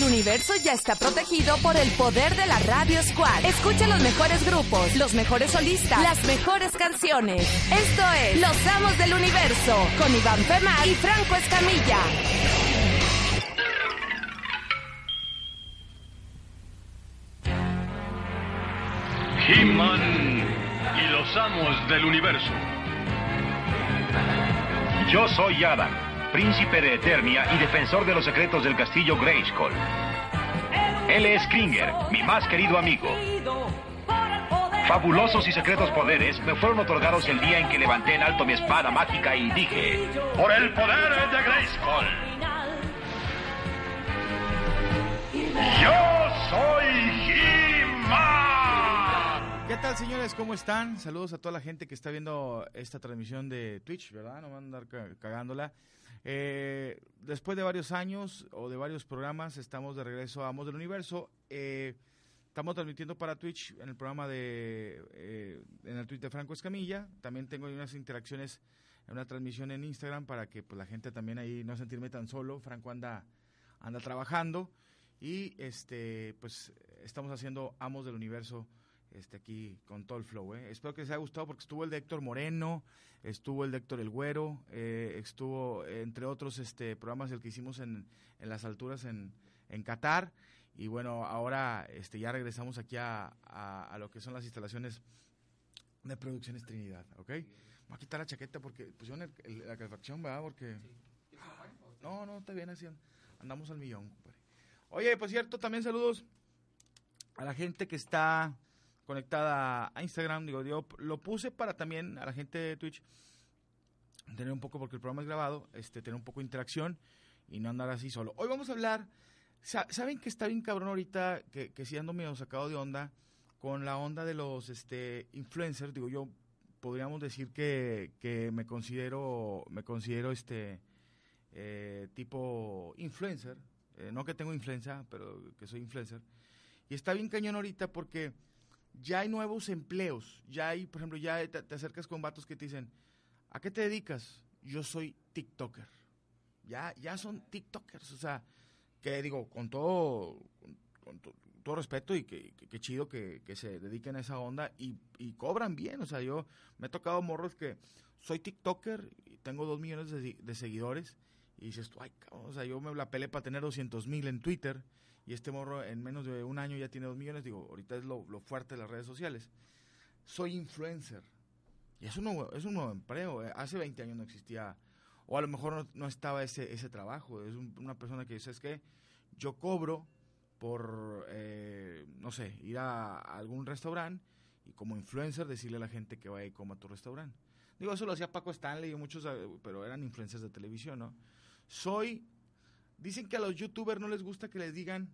El universo ya está protegido por el poder de la Radio Squad. Escucha los mejores grupos, los mejores solistas, las mejores canciones. Esto es Los Amos del Universo con Iván Femar y Franco Escamilla. He-Man y los amos del universo. Yo soy Adam, príncipe de Eternia y defensor de los secretos del castillo Grayskull. Él es Kringer, mi más querido amigo. Fabulosos y secretos poderes me fueron otorgados el día en que levanté en alto mi espada mágica y dije, Por el poder de Grayskull. Yo soy He-Man. ¿Qué tal, señores? ¿Cómo están? Saludos a toda la gente que está viendo esta transmisión de Twitch, ¿verdad? No van a andar ca- cagándola. Eh, después de varios años o de varios programas, estamos de regreso a Amos del Universo. Eh, estamos transmitiendo para Twitch en el programa de. eh, en el Twitch de Franco Escamilla. También tengo unas interacciones una transmisión en Instagram para que pues, la gente también ahí no sentirme tan solo. Franco anda, anda trabajando. Y este, pues estamos haciendo Amos del Universo este aquí con todo el flow. ¿eh? Espero que les haya gustado porque estuvo el de Héctor Moreno, estuvo el de Héctor El Güero, eh, estuvo entre otros este programas el que hicimos en, en las alturas en, en Qatar. Y bueno, ahora este ya regresamos aquí a, a, a lo que son las instalaciones de Producciones Trinidad, ¿ok? Voy a quitar la chaqueta porque pusieron el- el- la calefacción, ¿verdad? Porque... No, no, está bien así. Andamos al millón, compadre. Oye, por cierto, también saludos a la gente que está conectada a Instagram. Digo, yo lo puse para también a la gente de Twitch tener un poco, porque el programa es grabado, este, tener un poco de interacción y no andar así solo. Hoy vamos a hablar, sa- ¿saben que está bien cabrón ahorita, que, que sí ando medio sacado de onda, con la onda de los este, influencers? Digo, yo podríamos decir que, que me considero, me considero este eh, tipo influencer, eh, no que tengo influenza, pero que soy influencer. Y está bien cañón ahorita porque ya hay nuevos empleos. Ya hay, por ejemplo, ya te, te acercas con vatos que te dicen, ¿a qué te dedicas? Yo soy TikToker. Ya, ya son TikTokers. O sea, que digo, con todo, con, con to- todo respeto y que, que- que chido que, que se dediquen a esa onda y, y cobran bien. O sea, yo me he tocado morros que soy TikToker y tengo dos millones de, de seguidores. Y dices, ay, cabrón, o sea, yo me la pelé para tener 200 mil en Twitter y este morro en menos de un año ya tiene dos millones. Digo, ahorita es lo, lo fuerte de las redes sociales. Soy influencer. Y es un nuevo, es un nuevo empleo. eh. Hace 20 años no existía, o a lo mejor no, no estaba ese, ese trabajo. Es un- una persona que dice, es que yo cobro por, eh, no sé, ir a, a algún restaurante y como influencer decirle a la gente que vaya y coma a tu restaurante. Digo, eso lo hacía Paco Stanley y muchos, eh, pero eran influencers de televisión, ¿no? Soy, dicen que a los youtubers no les gusta que les digan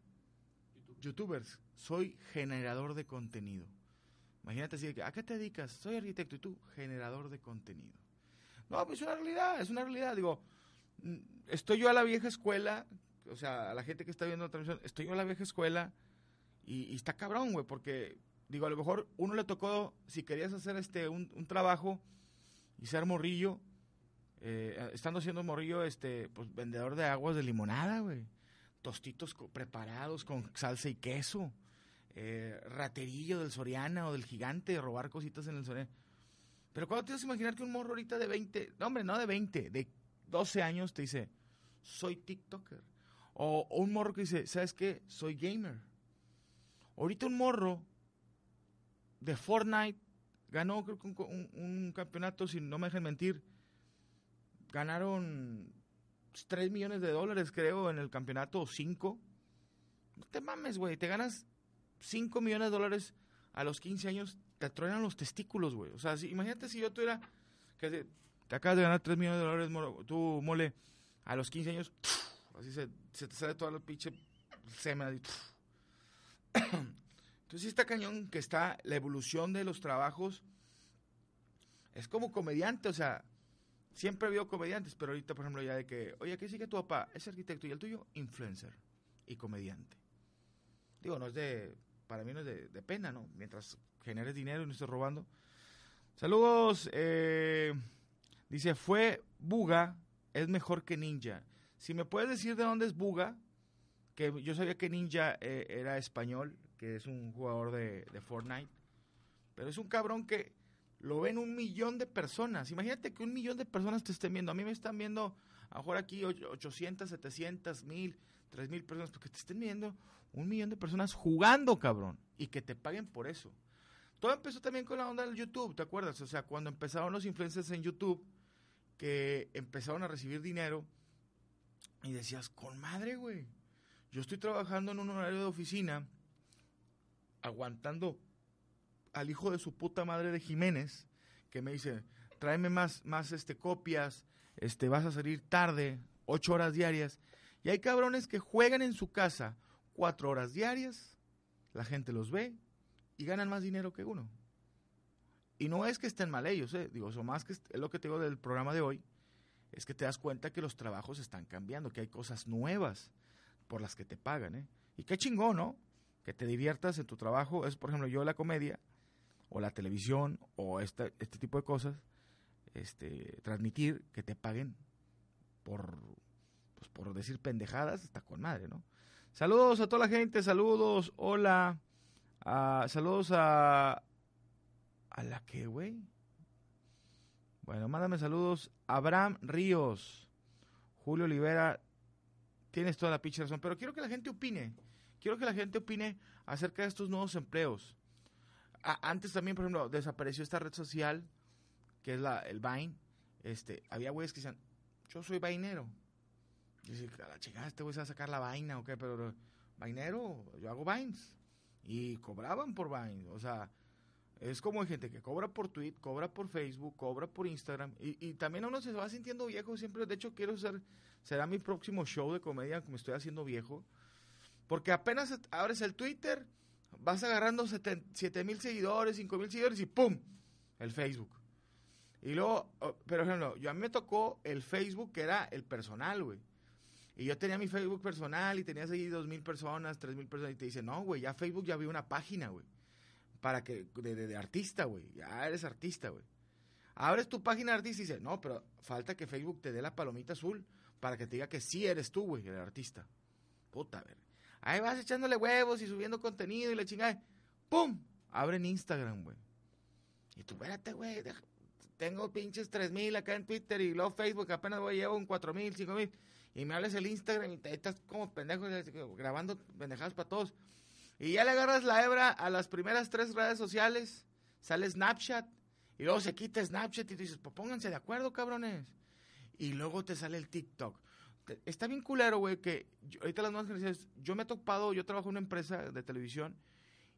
youtubers, soy generador de contenido. Imagínate así, ¿a qué te dedicas? Soy arquitecto y tú, generador de contenido. No, pues es una realidad, es una realidad. Digo, mm, estoy yo a la vieja escuela, o sea, a la gente que está viendo la transmisión, estoy yo a la vieja escuela y, y está cabrón, güey, porque, digo, a lo mejor uno le tocó, si querías hacer este un trabajo y ser morrillo, eh, estando siendo morrillo, este, pues vendedor de aguas de limonada, güey. Tostitos preparados con salsa y queso. Eh, raterillo del Soriana o del gigante, robar cositas en el Soriana. Pero cuando te vas a imaginar que un morro ahorita de 20, no hombre, no de 20, de 12 años te dice, soy TikToker. O, un morro que dice, ¿sabes qué? Soy gamer. Ahorita un morro de Fortnite ganó creo un campeonato, si no me dejan mentir, ganaron 3 millones de dólares creo en el campeonato, o 5. No te mames, güey, te ganas 5 millones de dólares a los 15 años, te truenan los testículos, güey. O sea, si- imagínate si yo tuviera Que te, acabas de ganar 3 millones de dólares, moro- tú, mole, a los 15 años, así se, se te sale toda la pinche semen. Entonces sí está cañón que está la evolución de los trabajos. Es como comediante, o sea, siempre habido comediantes, pero ahorita, por ejemplo, ya de que, oye, ¿qué sigue tu papá? Es arquitecto y el tuyo, influencer y comediante. Digo, no es de, para mí no es de, de pena, ¿no? Mientras generes dinero y no estés robando. Saludos, eh, dice, fue Buga, es mejor que Ninja. Si me puedes decir de dónde es Buga, que yo sabía que Ninja eh, era español, que es un jugador de, de Fortnite, pero es un cabrón que lo ven un millón de personas. Imagínate que un millón de personas te estén viendo. A mí me están viendo, a aquí och- 800, 700, 1000, 3000 personas, porque te estén viendo un millón de personas jugando, cabrón, y que te paguen por eso. Todo empezó también con la onda del YouTube, ¿te acuerdas? O sea, cuando empezaron los influencers en YouTube, que empezaron a recibir dinero, y decías, con madre, güey. Yo estoy trabajando en un horario de oficina, aguantando al hijo de su puta madre de Jiménez, que me dice, tráeme más, más este, copias, este, vas a salir tarde, ocho horas diarias. Y hay cabrones que juegan en su casa cuatro horas diarias, la gente los ve y ganan más dinero que uno. Y no es que estén mal ellos, eh. digo, eso más que es lo que te digo del programa de hoy, es que te das cuenta que los trabajos están cambiando, que hay cosas nuevas por las que te pagan, ¿eh? Y qué chingón, ¿no? Que te diviertas en tu trabajo, es por ejemplo yo la comedia, o la televisión, o esta- este tipo de cosas, este, transmitir, que te paguen por, pues, por decir pendejadas, está con madre, ¿no? Saludos a toda la gente, saludos, hola, saludos a... ¿A la que, güey? Bueno, mándame saludos. Abraham Ríos, Julio Olivera, tienes toda la pinche razón, pero quiero que la gente opine. Quiero que la gente opine acerca de estos nuevos empleos. A- antes también, por ejemplo, desapareció esta red social, que es la, el Vine. Este, había güeyes que decían, yo soy vainero. Dice, a la chingada, este güey se va a sacar la vaina o qué, pero vainero, yo hago vines. Y cobraban por vines, o sea, es como hay gente que cobra por tweet, cobra por Facebook, cobra por Instagram. Y, y también uno se va sintiendo viejo siempre. De hecho, quiero ser, será mi próximo show de comedia que me estoy haciendo viejo. Porque apenas abres el Twitter, vas agarrando 7 mil seguidores, 5 mil seguidores y ¡pum! El Facebook. Y luego, oh, pero ejemplo, yo a mí me tocó el Facebook que era el personal, güey. Y yo tenía mi Facebook personal y tenía ahí dos mil personas, tres mil personas. Y te dice, no, güey, ya Facebook ya vi una página, güey para que de, artista, güey. Ya eres artista, güey. Abres tu página de artista y dices, no, pero falta que Facebook te dé la palomita azul para que te diga que sí eres tú, güey, el artista. Puta, ver. Ahí vas echándole huevos y subiendo contenido y la chingada. ¡Pum! Abren Instagram, güey. Y tú, espérate, güey. Tengo pinches 3000 acá en Twitter y luego Facebook apenas voy llevo un 4000, 5000. Y me hables el Instagram y te estás como pendejo grabando pendejadas para todos. Y ya le agarras la hebra a las primeras tres redes sociales, sale Snapchat, y luego se quita Snapchat y tú dices, pues pónganse de acuerdo, cabrones. Y luego te sale el TikTok. Está bien culero, güey, que ahorita las nuevas generaciones, yo me he topado, yo trabajo en una empresa de televisión,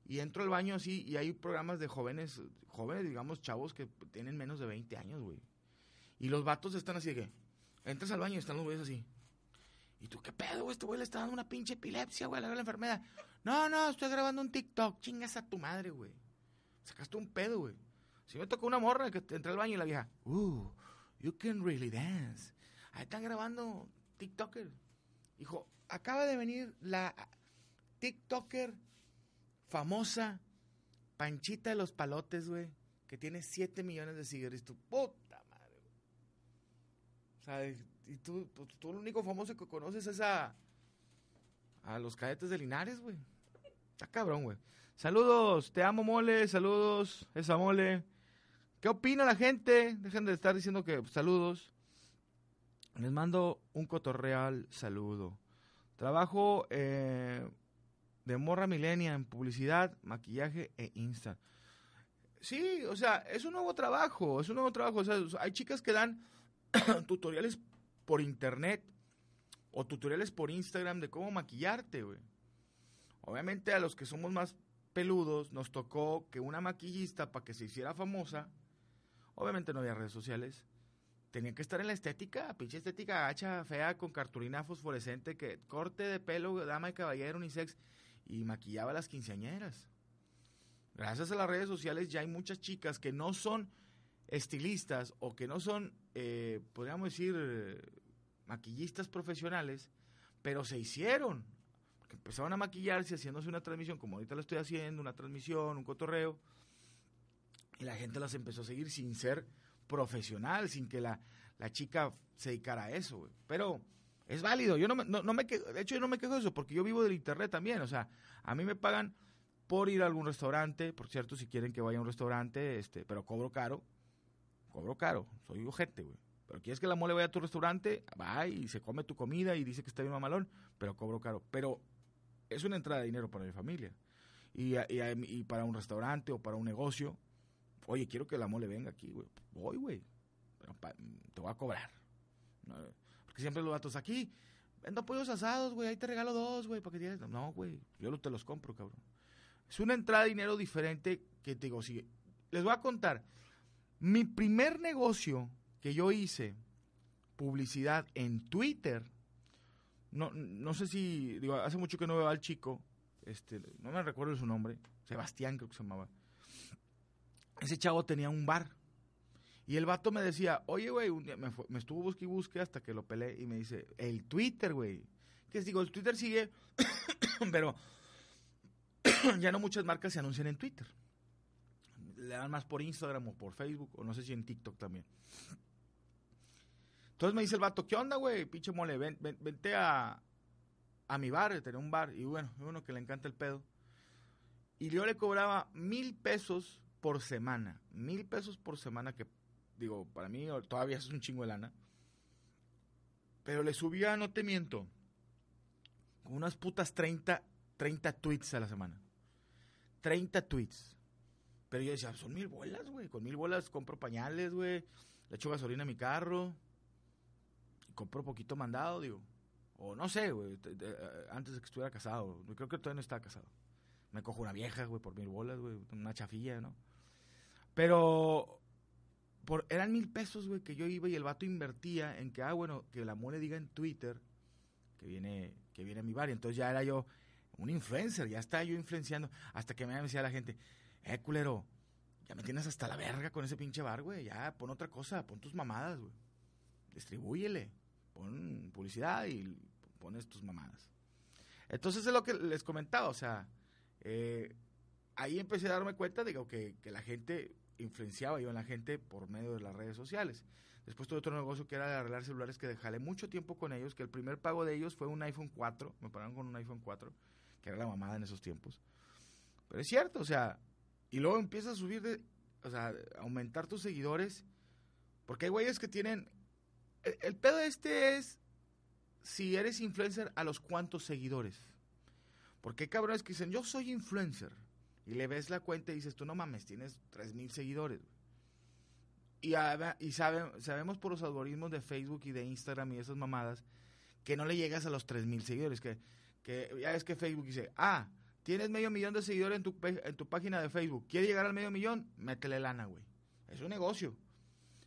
y entro al baño así, y hay programas de jóvenes, jóvenes, digamos, chavos que tienen menos de 20 años, güey. Y los vatos están así de que, entras al baño y están los güeyes así. ¿Y tú qué pedo, güey? Este güey le está dando una pinche epilepsia, güey, le da la enfermedad. No, no, estoy grabando un TikTok. Chingas a tu madre, güey. Sacaste un pedo, güey. Si me tocó una morra que entré al baño y la vieja, uh, you can really dance. Ahí están grabando TikToker. Hijo, acaba de venir la TikToker famosa Panchita de los Palotes, güey, que tiene 7 millones de seguidores. Tu puta madre, güey. O sea, y tú, pues, tú lo único famoso que conoces es a, a los cadetes de Linares, güey. Está cabrón, güey. Saludos, te amo, mole. Saludos, esa mole. ¿Qué opina la gente? Dejen de estar diciendo que pues, saludos. Les mando un cotorreal saludo. Trabajo eh, de morra milenia en publicidad, maquillaje e Insta. Sí, o sea, es un nuevo trabajo, es un nuevo trabajo. O sea, hay chicas que dan tutoriales por internet o tutoriales por Instagram de cómo maquillarte, güey. Obviamente a los que somos más peludos nos tocó que una maquillista para que se hiciera famosa, Obviamente no había redes sociales. Tenía que estar en la estética, pinche estética gacha, fea, con cartulina fosforescente, que corte de pelo, dama y caballero, unisex, y maquillaba a las quinceañeras. Gracias a las redes sociales ya hay muchas chicas que no son estilistas o que no son, eh, podríamos decir, maquillistas profesionales, pero se hicieron. Empezaron a maquillarse haciéndose una transmisión, como ahorita lo estoy haciendo, una transmisión, un cotorreo. Y la gente las empezó a seguir sin ser profesional, sin que la, la chica se dedicara a eso. Pero es válido. Yo no me, no, no me quejo, de hecho, yo no me quejo de eso, porque yo vivo del internet también. O sea, a mí me pagan por ir a algún restaurante, por cierto, si quieren que vaya a un restaurante, este, pero cobro caro. Cobro caro, soy ojete, güey. Pero quieres que la mole vaya a tu restaurante, va y se come tu comida y dice que está bien mamalón, pero cobro caro. Pero es una entrada de dinero para mi familia. Y, y, y para un restaurante o para un negocio, oye, quiero que la mole venga aquí, güey. Voy, güey. Te voy a cobrar. Porque siempre los datos aquí, vendo pollos asados, güey, ahí te regalo dos, güey, para que tienes. No, güey, yo te los compro, cabrón. Es una entrada de dinero diferente que te digo, si les voy a contar. Mi primer negocio que yo hice, publicidad en Twitter, no, no sé si, digo, hace mucho que no veo al chico, este, no me recuerdo su nombre, Sebastián creo que se llamaba. Ese chavo tenía un bar. Y el vato me decía, oye, güey, un día me, me estuvo busque y busque hasta que lo peleé y me dice, el Twitter, güey. Que digo, el Twitter sigue, pero ya no muchas marcas se anuncian en Twitter. Le dan más por Instagram o por Facebook, o no sé si en TikTok también. Entonces me dice el vato, ¿qué onda, güey? Pinche mole, ven, ven- vente a, a mi bar, tenía un bar, y bueno, uno que le encanta el pedo. Y yo le cobraba mil pesos por semana. Mil pesos por semana, que digo, para mí todavía es un chingo de lana. Pero le subía, no te miento, como unas putas 30, 30 tweets a la semana. 30 tweets. Pero yo decía, son mil bolas, güey. Con mil bolas compro pañales, güey. Le echo gasolina a mi carro. Compro poquito mandado, digo. O no sé, güey. eh, Antes de que estuviera casado. Creo que todavía no estaba casado. Me cojo una vieja, güey, por mil bolas, güey. Una chafilla, ¿no? Pero por, eran mil pesos, güey, que yo iba y el vato invertía en que, ah, bueno, que la mole diga en Twitter que viene, que viene a mi bar. Y entonces ya era yo un influencer, ya estaba yo influenciando. Hasta que me decía la gente, eh, culero, ya me tienes hasta la verga con ese pinche bar, güey. Ya, pon otra cosa, pon tus mamadas, güey. Distribúyele, pon publicidad y pones tus mamadas. Entonces es lo que les comentaba, o sea, eh, ahí empecé a darme cuenta de que, que la gente influenciaba yo en la gente por medio de las redes sociales. Después tuve otro negocio que era de arreglar celulares que jalé mucho tiempo con ellos, que el primer pago de ellos fue un iPhone 4, me pagaron con un iPhone 4, que era la mamada en esos tiempos. Pero es cierto, o sea, y luego empiezas a subir, de, o sea, aumentar tus seguidores, porque hay güeyes que tienen, el, el pedo este es si eres influencer a los cuantos seguidores. Porque hay cabrones que dicen, yo soy influencer. Y le ves la cuenta y dices, tú no mames, tienes 3 mil seguidores. Y, sabe- sabemos por los algoritmos de Facebook y de Instagram y esas mamadas que no le llegas a los 3 mil seguidores. Que, ya es que Facebook dice, ah, tienes medio millón de seguidores en tu, en tu página de Facebook. ¿Quieres llegar al medio millón? Métele lana, güey. Es un negocio.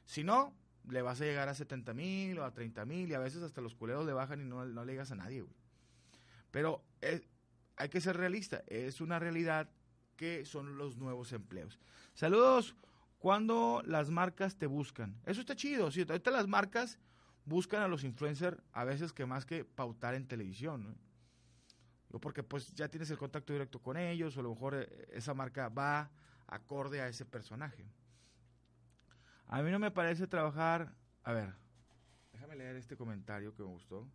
Si no, le vas a llegar a 70 mil o a 30 mil y a veces hasta los culeros le bajan y no, no le llegas a nadie, güey. Pero es- hay que ser realista. Es una realidad que son los nuevos empleos. Saludos. Cuando las marcas te buscan. Eso está chido. Sí, ahorita las marcas buscan a los influencers a veces que más que pautar en televisión. ¿no? Digo, Porque pues ya tienes el contacto directo con ellos o a lo mejor eh, esa marca va acorde a ese personaje. A mí no me parece trabajar... A ver, déjame leer este comentario que me gustó.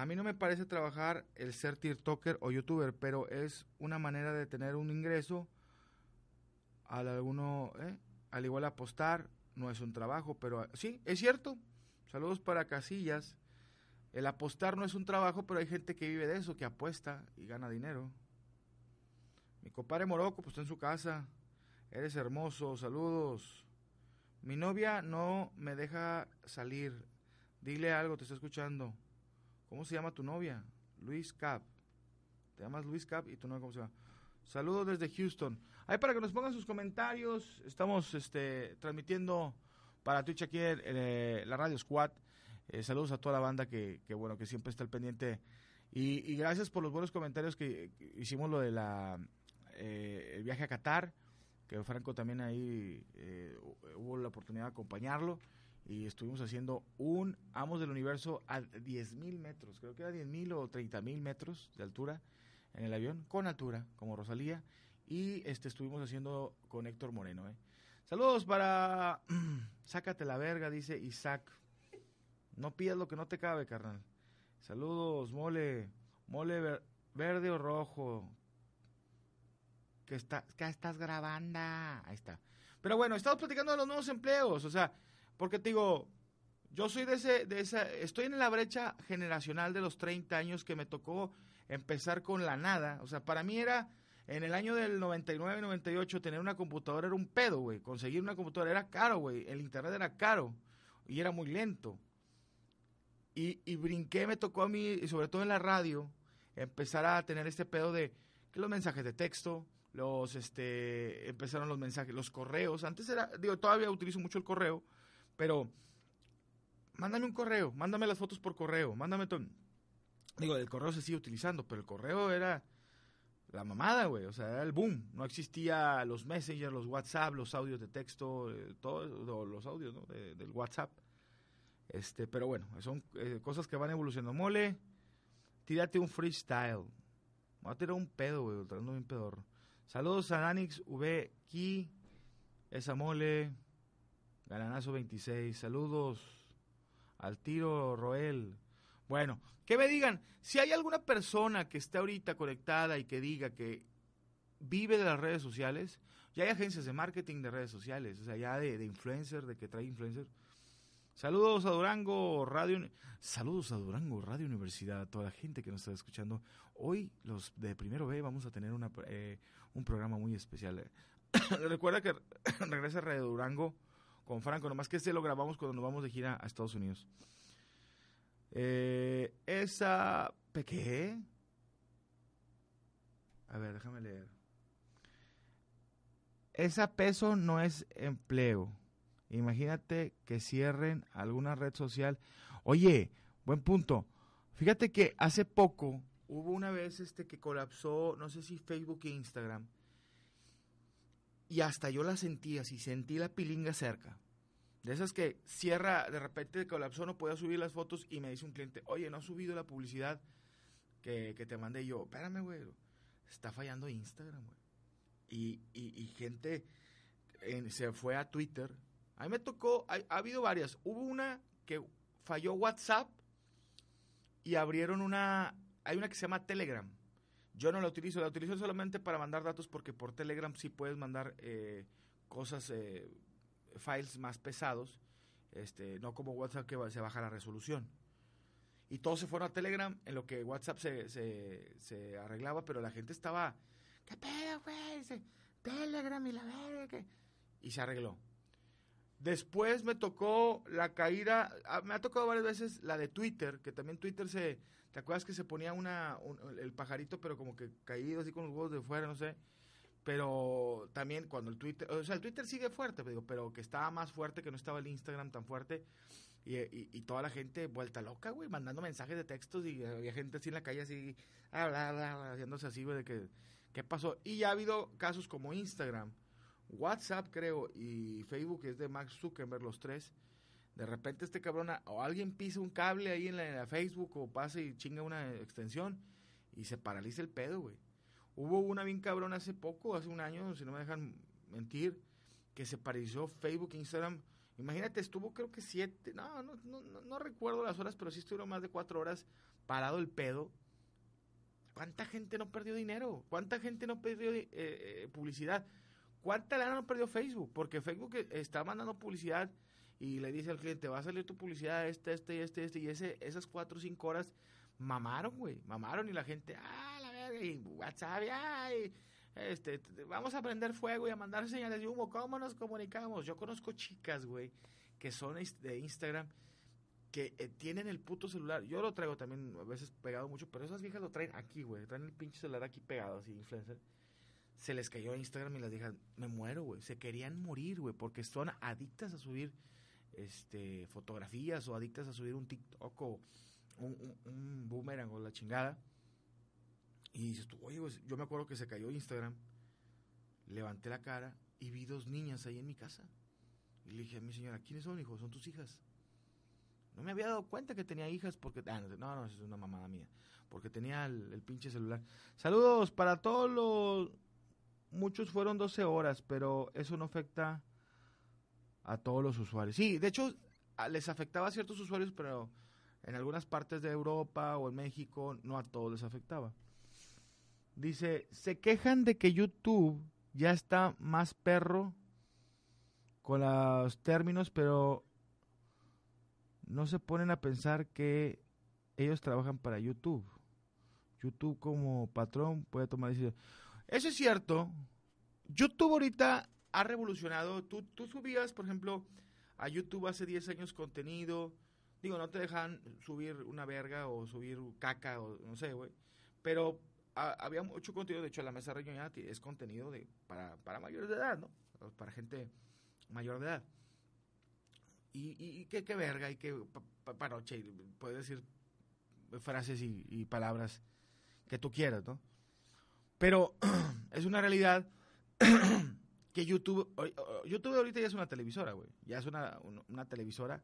A mí no me parece trabajar el ser TikToker o YouTuber, pero es una manera de tener un ingreso. Al alguno, ¿eh? al igual apostar, no es un trabajo, pero sí, es cierto. Saludos para Casillas. El apostar no es un trabajo, pero hay gente que vive de eso, que apuesta y gana dinero. Mi compadre Morocco, pues está en su casa. Eres hermoso, saludos. Mi novia no me deja salir. Dile algo, te está escuchando. ¿Cómo se llama tu novia? Luis Cap. Te llamas Luis Cap y tu novia, ¿cómo se llama? Saludos desde Houston. Ahí para que nos pongan sus comentarios. Estamos este, transmitiendo para Twitch aquí en, eh, la Radio Squad. Eh, saludos a toda la banda que, que, bueno, que siempre está al pendiente. Y, y, gracias por los buenos comentarios que, que hicimos lo de la eh, el viaje a Qatar, que Franco también ahí eh, hubo la oportunidad de acompañarlo y estuvimos haciendo un Amos del Universo a 10.000 metros, creo que era 10.000 o 30.000 metros de altura en el avión, con altura, como Rosalía, y este estuvimos haciendo con Héctor Moreno. ¿eh? Saludos para Sácate la verga, dice Isaac. No pidas lo que no te cabe, carnal. Saludos, mole, mole ver, verde o rojo. Que, está, que estás grabando. Ahí está. Pero bueno, estamos platicando de los nuevos empleos, o sea, porque te digo, yo soy de ese, de esa, estoy en la brecha generacional de los 30 años que me tocó empezar con la nada. O sea, para mí era, en el año del 99, 98, tener una computadora era un pedo, güey. Conseguir una computadora era caro, güey. El internet era caro y era muy lento. Y, y brinqué, me tocó a mí, y sobre todo en la radio, empezar a tener este pedo de que los mensajes de texto, los, este, empezaron los mensajes, los correos. Antes era, digo, todavía utilizo mucho el correo, pero mándame un correo, mándame las fotos por correo, mándame todo. Digo, el correo se sigue utilizando, pero el correo era la mamada, güey. O sea, era el boom. No existía los messengers, los WhatsApp, los audios de texto, eh, todos los audios ¿no? de, del WhatsApp. Este, pero bueno, son eh, cosas que van evolucionando. Mole, tírate un freestyle. Me voy a tirar un pedo, güey, tratando bien pedorro. Saludos a Danix V esa mole, Galanazo 26. Saludos al tiro Roel. Bueno, que me digan, si hay alguna persona que esté ahorita conectada y que diga que vive de las redes sociales, ya hay agencias de marketing de redes sociales, o sea, ya de, de influencer, de que trae influencer. Saludos a Durango Radio, saludos a Durango Radio Universidad, a toda la gente que nos está escuchando. Hoy los de Primero B vamos a tener eh, un programa muy especial. Recuerda que regresa Radio Durango con Franco, nomás que este lo grabamos cuando nos vamos de gira a Estados Unidos. Eh, esa... ¿Qué? A ver, déjame leer. Esa peso no es empleo. Imagínate que cierren alguna red social. Oye, buen punto. Fíjate que hace poco hubo una vez este que colapsó, no sé si Facebook e Instagram. Y hasta yo la sentí así, sentí la pilinga cerca. De esas que cierra, de repente colapsó, no podía subir las fotos y me dice un cliente, oye, no ha subido la publicidad que, que te mandé yo. Espérame, güey, está fallando Instagram, güey. Y, y, y gente en, se fue a Twitter. A mí me tocó, ha habido varias. Hubo una que falló WhatsApp y abrieron una, hay una que se llama Telegram. Yo no la utilizo, la utilizo solamente para mandar datos porque por Telegram sí puedes mandar eh, cosas, eh, files más pesados, este, no como WhatsApp que se baja la resolución. Y todos se fueron a Telegram en lo que WhatsApp se, se, arreglaba, pero la gente estaba, ¿qué pedo, güey? Telegram y la verga. Y se arregló. Después me tocó la caída, me ha tocado varias veces la de Twitter, que también Twitter se, ¿te acuerdas que se ponía una, un, el pajarito, pero como que caído así con los huevos de fuera, no sé? Pero también cuando el Twitter, o sea, el Twitter sigue fuerte, pero, pero que estaba más fuerte, que no estaba el Instagram tan fuerte, y, y, y toda la gente vuelta loca, güey, mandando mensajes de textos, y había gente así en la calle así, bla, bla, bla, haciéndose así, güey, de que, ¿qué pasó? Y ya ha habido casos como Instagram, WhatsApp, creo, y Facebook, es de Max Zuckerberg, los tres. De repente este cabrón, o alguien pisa un cable ahí en la, Facebook, o pasa y chinga una extensión, y se paraliza el pedo, güey. Hubo una bien cabrón hace poco, hace un año, si no me dejan mentir, que se paralizó Facebook, Instagram. Imagínate, estuvo creo que siete, no, no, no, no, recuerdo las horas, pero sí estuvieron más de cuatro horas parado el pedo. ¿Cuánta gente no perdió dinero? ¿Cuánta gente no perdió eh, eh, publicidad? ¿Cuánta lana no perdió Facebook? Porque Facebook está mandando publicidad y le dice al cliente, va a salir tu publicidad este, este, este, este, y ese, esas cuatro o cinco horas mamaron, güey, mamaron y la gente, ah, la verga, y WhatsApp, ay, este, vamos a prender fuego y a mandar señales de humo, ¿cómo nos comunicamos? Yo conozco chicas, güey, que son de Instagram, que eh, tienen el puto celular, yo lo traigo también a veces pegado mucho, pero esas viejas lo traen aquí, güey, traen el pinche celular aquí pegado, así, influencer se les cayó Instagram y las dije, me muero, güey. Se querían morir, güey, porque son adictas a subir este, fotografías o adictas a subir un TikTok o un, un, boomerang o la chingada. Y dices tú, oye, pues, yo me acuerdo que se cayó Instagram, levanté la cara y vi dos niñas ahí en mi casa. Y le dije a mi señora, ¿quiénes son, hijos? Son tus hijas. No me había dado cuenta que tenía hijas porque... Ah, no, no, es una mamada mía. Porque tenía el, el pinche celular. Saludos para todos los muchos fueron 12 horas, pero eso no afecta a todos los usuarios. Sí, de hecho, les afectaba a ciertos usuarios, pero en algunas partes de Europa o en México no a todos les afectaba. Dice, se quejan de que YouTube ya está más perro con los términos, pero no se ponen a pensar que ellos trabajan para YouTube. YouTube como patrón puede tomar decisiones. Eso es cierto. YouTube ahorita ha revolucionado. Tú, tú subías, por ejemplo, a YouTube hace 10 años contenido. Digo, no te dejan subir una verga o subir caca o no sé, güey. Pero había mucho contenido. De hecho, la mesa reñoñada es contenido de, para, para mayores de edad, ¿no? Para gente mayor de edad. Y, y, qué, qué verga y qué paroche. Puedes decir frases y, y palabras que tú quieras, ¿no? Pero es una realidad que YouTube, YouTube ahorita ya es una televisora, güey. Ya es una, una, televisora.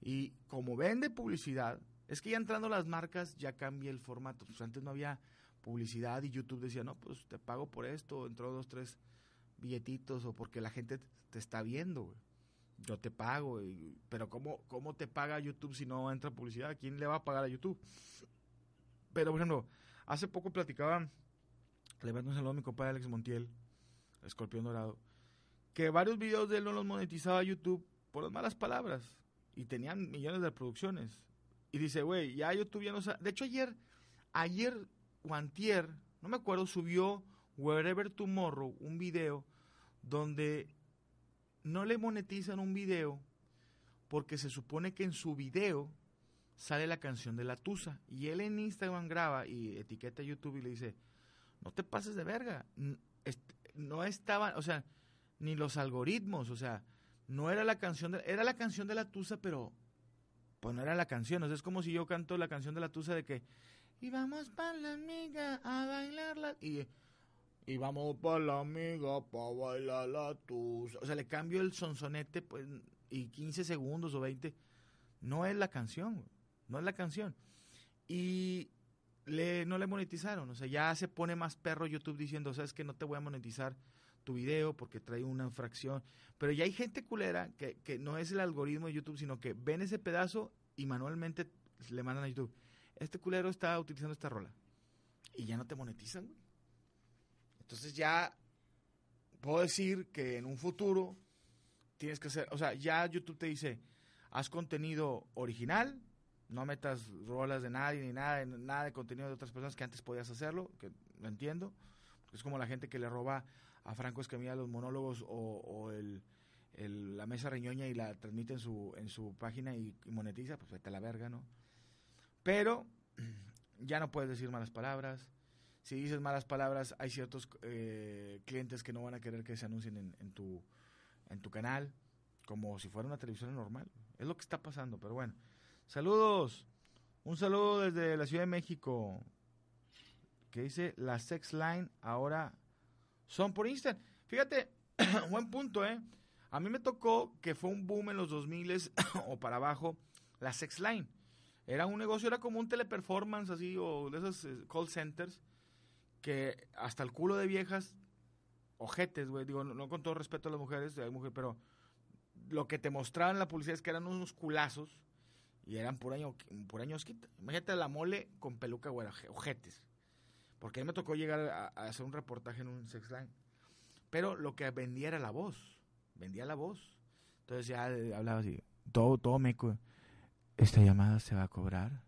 Y como vende publicidad, es que ya entrando las marcas ya cambia el formato. Pues antes no había publicidad y YouTube decía, no, pues te pago por esto, entró dos, tres billetitos o porque la gente te está viendo, güey. Yo te pago, pero ¿cómo, ¿cómo te paga YouTube si no entra publicidad? ¿Quién le va a pagar a YouTube? Pero, ejemplo, hace poco platicaban le mando un saludo a mi compadre Alex Montiel, Escorpión Dorado, que varios videos de él no los monetizaba YouTube por las malas palabras y tenían millones de reproducciones. Y dice, güey, ya YouTube ya no sabe. De hecho, ayer, ayer o antier, no me acuerdo, subió Wherever Tomorrow un video donde no le monetizan un video porque se supone que en su video sale la canción de la Tusa. Y él en Instagram graba y etiqueta YouTube y le dice, no te pases de verga. No estaban, o sea, ni los algoritmos, o sea, no era la canción, de, era la canción de la Tusa, pero pues no era la canción. O sea, es como si yo canto la canción de la Tusa de que, y vamos para la amiga a bailarla, y, y vamos para la amiga para bailar la Tusa. O sea, le cambio el sonsonete, pues, y 15 segundos o 20. No es la canción, no es la canción. Y le, no le monetizaron. O sea, ya se pone más perro YouTube diciendo, sabes que no te voy a monetizar tu video porque trae una infracción. Pero ya hay gente culera que, que no es el algoritmo de YouTube, sino que ven ese pedazo y manualmente le mandan a YouTube. Este culero está utilizando esta rola. Y ya no te monetizan, Entonces ya puedo decir que en un futuro tienes que hacer, o sea, ya YouTube te dice, haz contenido original, no metas rolas de nadie ni nada, nada de contenido de otras personas que antes podías hacerlo, que lo entiendo. Es como la gente que le roba a Franco Escamilla los monólogos o, el, la mesa reñoña y la transmite en su, en su página y, monetiza, pues vete a la verga, ¿no? Pero ya no puedes decir malas palabras. Si dices malas palabras, hay ciertos eh, clientes que no van a querer que se anuncien en, en, tu, en tu canal, como si fuera una televisión normal. Es lo que está pasando, pero bueno. Saludos. Un saludo desde la Ciudad de México. Que dice, las sex line ahora son por Instagram. Fíjate, buen punto, ¿eh? A mí me tocó que fue un boom en los 2000 o para abajo, la sex line. Era un negocio, era como un teleperformance así, o de esos eh, call centers, que hasta el culo de viejas, ojetes, güey, digo, no, con todo respeto a las mujeres, hay mujeres, pero lo que te mostraban la publicidad es que eran unos culazos, y eran por año, por años. Imagínate la mole con peluca, güey, ojetes. Porque a mí me tocó llegar a, hacer un reportaje en un sex line. Pero lo que vendía era la voz. Vendía la voz. Entonces ya hablaba así, todo, todo meco. Esta llamada se va a cobrar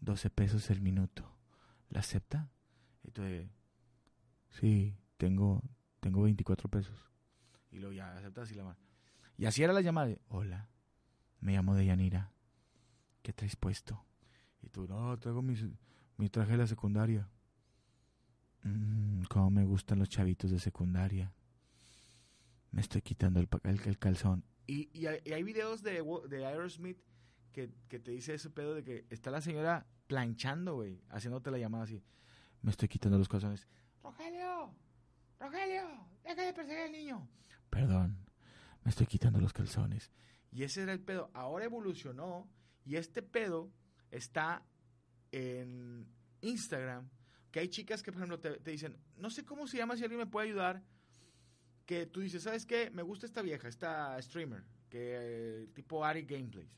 12 pesos el minuto. ¿La acepta? Entonces, sí, tengo, tengo 24 pesos. Y luego ya aceptas y la Y así era la llamada de, hola, me llamo Deyanira ¿qué traes puesto? Y tú, no, traigo mi, mi traje de la secundaria. Mm, cómo me gustan los chavitos de secundaria. Me estoy quitando el, el- el calzón. Y, y hay, y hay videos de, de Aerosmith que, que te dice ese pedo de que está la señora planchando, güey, haciéndote la llamada así. Me estoy quitando los calzones. Rogelio, Rogelio, deja de perseguir al niño. Perdón, me estoy quitando los calzones. Y ese era el pedo. Ahora evolucionó y este pedo está en Instagram. Que hay chicas que, por ejemplo, te, dicen, no sé cómo se llama, si alguien me puede ayudar. Que tú dices, ¿sabes qué? Me gusta esta vieja, esta streamer, que eh, tipo Ari Gameplays.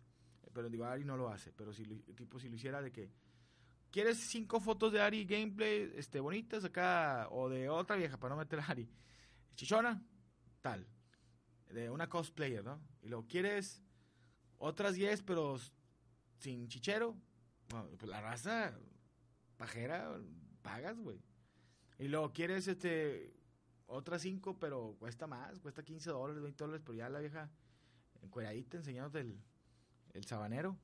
Pero digo, Ari no lo hace, pero si tipo si lo hiciera de que ¿Quieres cinco fotos de Ari gameplay este, bonitas acá? O de otra vieja, para no meter a Ari. Chichona, tal. De una cosplayer, ¿no? Y luego, ¿quieres otras 10, pero sin chichero? Pues la raza pajera, pagas, güey. Y luego, ¿quieres este otras 5, pero cuesta más? Cuesta 15 dólares, 20 dólares, pero ya la vieja encueradita enseñándote el, el sabanero.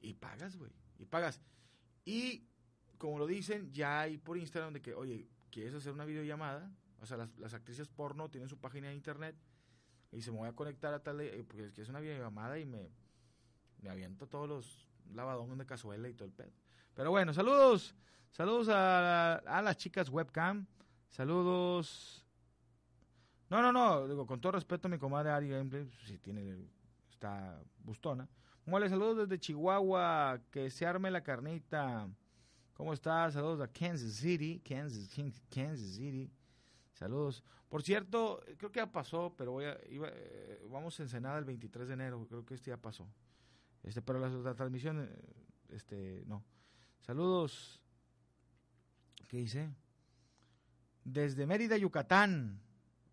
Y pagas, güey. Y pagas. Y como lo dicen, ya hay por Instagram de que, oye, ¿quieres hacer una videollamada? O sea, las, las actrices porno tienen su página de internet y se me voy a conectar a tal, de- porque es que es una videollamada y me, me aviento todos los lavadones de cazuela y todo el pedo. Pero bueno, saludos, saludos a, a las chicas webcam, saludos. No, no, no, digo, con todo respeto a mi comadre Ari si tiene, está bustona. Mole, saludos desde Chihuahua, que se arme la carnita. ¿Cómo estás? Saludos a Kansas City, Kansas Kansas City. Saludos. Por cierto, creo que ya pasó, pero voy a, iba, eh, vamos a Ensenada el 23 de enero, creo que este ya pasó. Este, pero la, la transmisión, eh, este, no. Saludos. ¿Qué dice? Desde Mérida, Yucatán.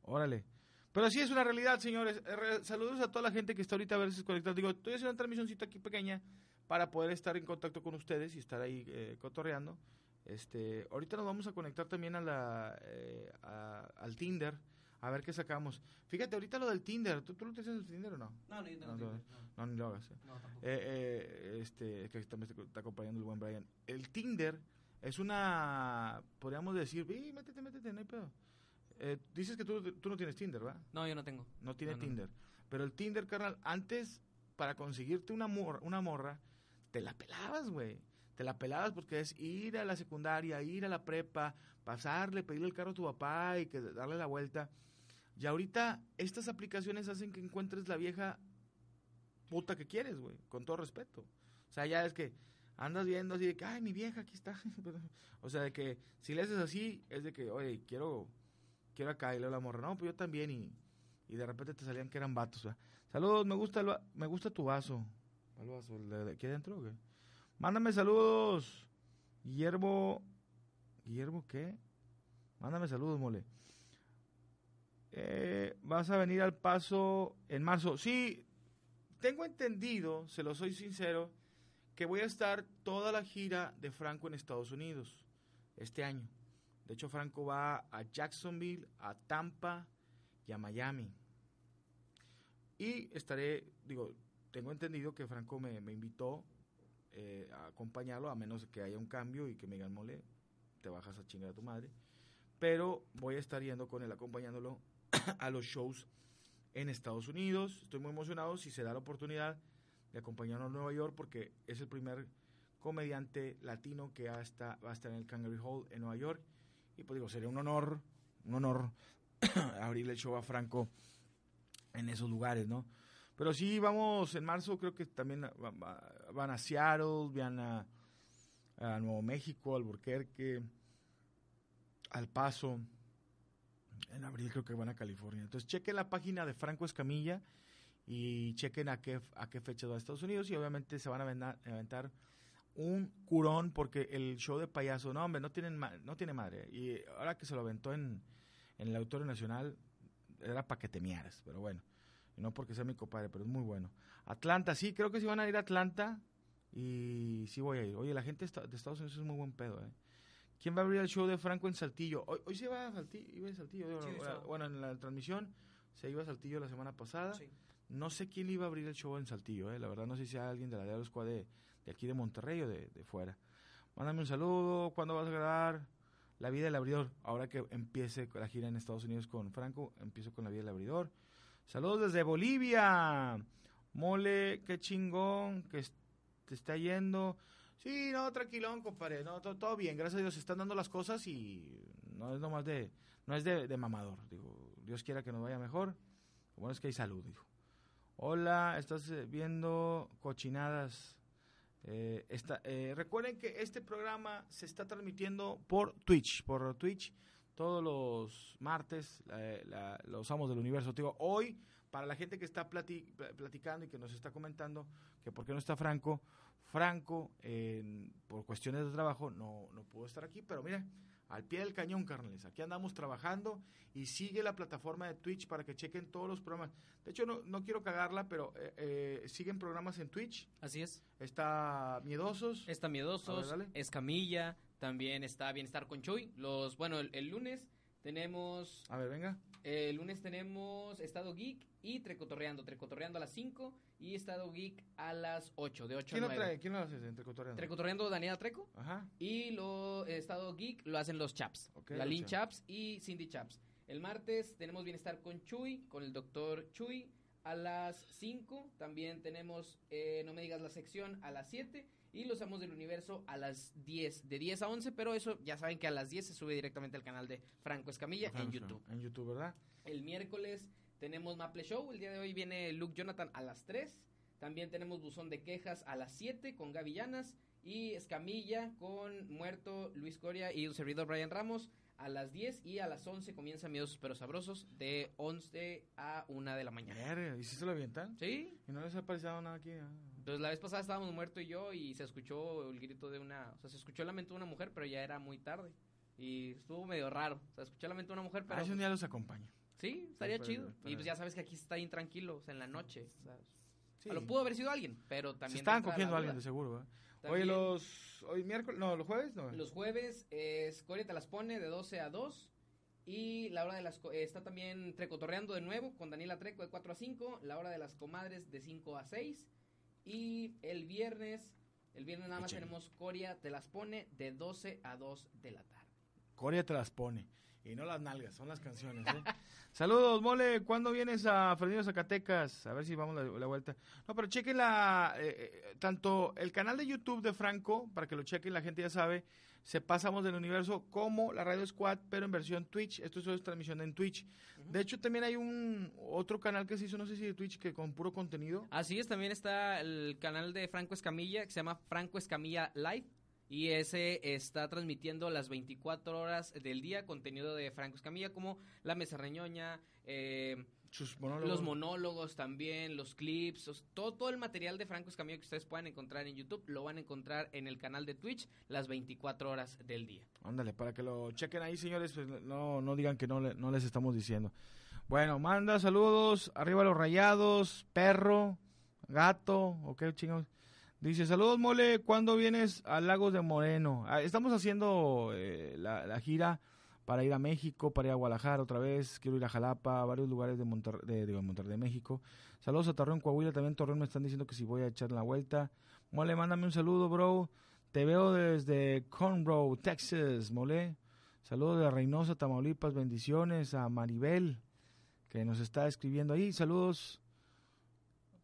Órale. Pero sí es una realidad, señores. Eh, Saludos a toda la gente que está ahorita a veces conectada. Digo, estoy haciendo una transmisioncita aquí pequeña para poder estar en contacto con ustedes y estar ahí eh, cotorreando. Este, ahorita nos vamos a conectar también a la, al Tinder a ver qué sacamos. Fíjate, ahorita lo del Tinder. ¿Tú, tú lo tienes el Tinder o no? No, no, yo No, no, no, tengo, No, ni lo hagas. eh. no, tampoco. Eh, eh, este, que también está- acompañando el buen Brian. El Tinder es una, podríamos decir, "Ve, métete, métete, no hay pedo. Eh, dices que tú, tú no tienes Tinder, ¿verdad? No, yo no tengo. No tiene. Tinder. Pero el Tinder, carnal, antes, para conseguirte una, mor- una morra, te la pelabas, güey. Te la pelabas porque es ir a la secundaria, ir a la prepa, pasarle, pedirle el carro a tu papá y que darle la vuelta. Y ahorita estas aplicaciones hacen que encuentres la vieja puta que quieres, güey, con todo respeto. O sea, ya es que andas viendo así de que, ay, mi vieja, aquí está. o sea, de que si le haces así, es de que, oye, quiero, quiero acá y le la morra. No, pues yo también y, y de repente te salían que eran vatos. ¿verdad? Saludos, me gusta, el me gusta tu vaso. ¿Cuál vaso? ¿El de aquí adentro o qué? Mándame saludos. Guillermo, ¿Guillermo qué? Mándame saludos, mole. Eh, vas a venir al paso en marzo. Sí, tengo entendido, se lo soy sincero, que voy a estar toda la gira de Franco en Estados Unidos este año. De hecho, Franco va a Jacksonville, a Tampa y a Miami. Y estaré, digo, tengo entendido que Franco me, me invitó eh, acompañarlo, a menos que haya un cambio y que me digan, mole, te bajas a chingar a tu madre. Pero voy a estar yendo con él, acompañándolo a los shows en Estados Unidos. Estoy muy emocionado si se da la oportunidad de acompañarnos a Nueva York porque es el primer comediante latino que hasta, va a estar en el Kangaroo Hall en Nueva York. Y pues digo, sería un honor, un honor abrirle el show a Franco en esos lugares, ¿no? Pero sí, vamos en marzo, creo que también va- va- van a Seattle, van a, Nuevo México, Alburquerque, Al Paso. En abril creo que van a California. Entonces chequen la página de Franco Escamilla y chequen a qué, a qué fecha va a Estados Unidos y obviamente se van a aventar, un curón porque el show de payaso, no hombre, no, tienen no tiene madre. Y ahora que se lo aventó en, en el Auditorio Nacional, era para que te miaras, pero bueno. Y no porque sea mi compadre, pero es muy bueno. Atlanta, sí, creo que sí van a ir a Atlanta y sí voy a ir. Oye, la gente de Estados Unidos es muy buen pedo, ¿eh? ¿Quién va a abrir el show de Franco en Saltillo? Hoy, hoy se iba a Saltillo, iba a Saltillo. Bueno, bueno, en la transmisión se iba a Saltillo la semana pasada. Sí. No sé quién iba a abrir el show en Saltillo, ¿eh? La verdad no sé si sea alguien de la Diablo Squad de, de aquí de Monterrey o de, de fuera. Mándame un saludo, ¿cuándo vas a grabar La vida del abridor. Ahora que empiece la gira en Estados Unidos con Franco, empiezo con la vida del abridor. Saludos desde Bolivia. Mole, qué chingón que te está yendo. Sí, no, tranquilón, compadre. No, todo, bien. Gracias a Dios se están dando las cosas y no es nomás de, no es de, mamador. Digo, Dios quiera que nos vaya mejor. Bueno es que hay salud, dijo. Hola, estás eh, viendo cochinadas. Eh, eh, recuerden que este programa se está transmitiendo por Twitch, por Twitch todos los martes, la- la- los amos del universo. Te Digo, hoy, para la gente que está plati- pla- platicando y que nos está comentando que por qué no está Franco, Franco, por cuestiones de trabajo, no, no pudo estar aquí, pero mira, al pie del cañón, carnales. Aquí andamos trabajando y sigue la plataforma de Twitch para que chequen todos los programas. De hecho, no, no quiero cagarla, pero eh, eh, siguen programas en Twitch. Así es. Está Miedosos. Está Miedosos, ver. Escamilla, también está Bienestar con Chuy. Los, bueno, el, el lunes tenemos, A ver, venga. el lunes tenemos Estado Geek y Trecotorreando. Trecotorreando a las 5 y Estado Geek a las 8, de 8 ¿Quién a lo 9. trae? ¿Quién lo hace entre cotorreando? Trecotorreando Daniela Treco Ajá. y lo Estado Geek lo hacen los Chaps. Ok, la los Lynn Chaps. Chaps y Cindy Chaps. El martes tenemos Bienestar con Chuy, con el doctor Chuy a las 5. También tenemos eh, No me digas la sección a las 7. Y los Amos del Universo a las 10, de 10 a 11. Pero eso ya saben que a las 10 se sube directamente al canal de Franco Escamilla en Franco, YouTube. En YouTube, ¿verdad? El miércoles tenemos Maple Show. El día de hoy viene Luke Jonathan a las 3. También tenemos Buzón de Quejas a las 7 con Gaby Llanas. Y Escamilla con Muerto Luis Coria y un servidor Brian Ramos a las 10. Y a las 11 comienza Miedos Pero Sabrosos de 11 a 1 de la mañana. ¿Y si se lo avientan? ¿Sí? ¿Y no les ha aparecido nada aquí? Ah. Entonces la vez pasada estábamos Muerto y yo y se escuchó el grito de una... O sea, se escuchó el lamento de una mujer, pero ya era muy tarde. Y estuvo medio raro. O sea, escuché el lamento de una mujer, pero... Ah, un día los acompaño. Sí, estaría para- chido. para- Y pues ya sabes que aquí está bien tranquilo, o sea, en la noche. o sea, Sí. Lo pudo haber sido alguien, pero también... Se estaban cogiendo a alguien, de seguro. También Oye, los... Hoy miércoles... No, los jueves, no. Los jueves es Corea te las pone de 12 a 2. Y la hora de las... co- eh, está también Trecotorreando de nuevo con Daniela Treco de 4 a 5. La hora de las comadres de 5 a 6. Y el viernes... El viernes nada más tenemos Corea te las pone de 12 a 2 de la tarde. Corea te las pone. Y no las nalgas, son las canciones. ¿eh? Saludos, mole. ¿Cuándo vienes a Fresnillo, Zacatecas? A ver si vamos la, la vuelta. No, pero chequen la, eh, eh, tanto el canal de YouTube de Franco, para que lo chequen, la gente ya sabe, se pasamos del universo como la Radio Squad, pero en versión Twitch. Esto es transmisión en Twitch. De hecho, también hay un otro canal que se hizo, no sé si de Twitch, que con puro contenido. Así es, también está el canal de Franco Escamilla que se llama Franco Escamilla Live. Y ese está transmitiendo las 24 horas del día contenido de Franco Escamilla, como La Mesa Reñoña, eh, Sus monólogos. los monólogos también, los clips, todo, todo el material de Franco Escamilla que ustedes puedan encontrar en YouTube, lo van a encontrar en el canal de Twitch las 24 horas del día. Ándale, para que lo chequen ahí, señores, pues no, no digan que no, le- no les estamos diciendo. Bueno, manda saludos, arriba los rayados, perro, gato, ok, chingados. Dice, saludos, mole, ¿cuándo vienes a Lagos de Moreno? Ah, estamos haciendo eh, la, la gira para ir a México, para ir a Guadalajara otra vez, quiero ir a Jalapa, a varios lugares de Monterrey, de, Monterrey de México. Saludos a Torreón, Coahuila, también Torreón me están diciendo que si voy a echar la vuelta. Mole, mándame un saludo, bro. Te veo desde Conroe, Texas, mole. Saludos de Reynosa, Tamaulipas, bendiciones a Maribel, que nos está escribiendo ahí. Saludos.